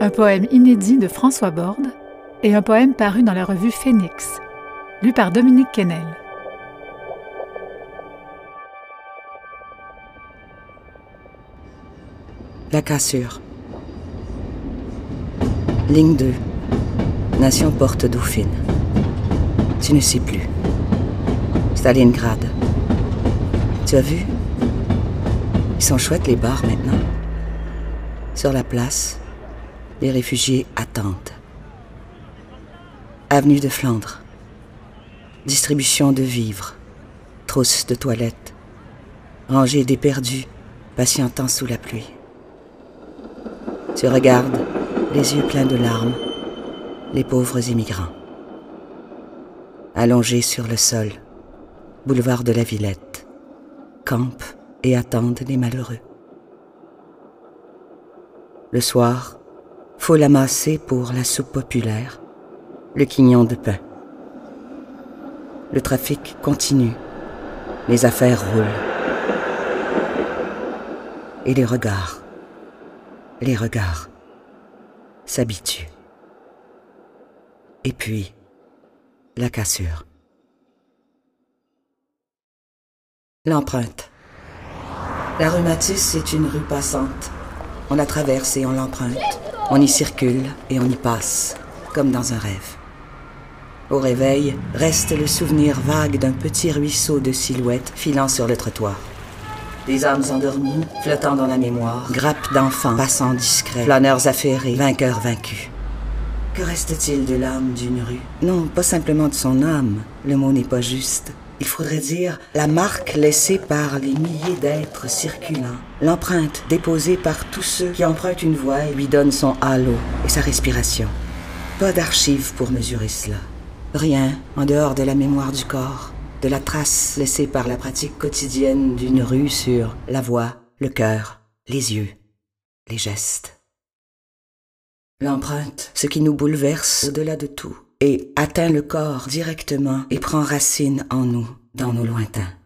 un poème inédit de François Borde et un poème paru dans la revue Phénix, lu par Dominique Kennel. La cassure. Ligne 2. Nation Porte Dauphine. Tu ne sais plus. Stalingrad. Tu as vu? Ils sont chouettes les bars maintenant. Sur la place, les réfugiés attendent. Avenue de Flandre. Distribution de vivres. Trousses de toilettes. Rangées d'éperdus, patientant sous la pluie. Tu regardes, les yeux pleins de larmes, les pauvres immigrants. Allongés sur le sol, boulevard de la Villette, campent et attendent les malheureux. Le soir, faut l'amasser pour la soupe populaire, le quignon de pain. Le trafic continue, les affaires roulent. Et les regards, les regards s'habituent. Et puis, la cassure. L'empreinte. La rue Matisse est une rue passante. On la traverse et on l'emprunte. On y circule et on y passe, comme dans un rêve. Au réveil, reste le souvenir vague d'un petit ruisseau de silhouettes filant sur le trottoir. Des âmes endormies, flottant dans la mémoire, grappes d'enfants, passants discrets, flâneurs affairés, vainqueurs vaincus. Que reste-t-il de l'âme d'une rue? Non, pas simplement de son âme, le mot n'est pas juste. Il faudrait dire la marque laissée par les milliers d'êtres circulants, l'empreinte déposée par tous ceux qui empruntent une voie et lui donnent son halo et sa respiration. Pas d'archives pour mesurer cela. Rien en dehors de la mémoire du corps, de la trace laissée par la pratique quotidienne d'une rue sur la voix, le cœur, les yeux, les gestes. L'empreinte, ce qui nous bouleverse au-delà de tout, et atteint le corps directement et prend racine en nous, dans nos lointains.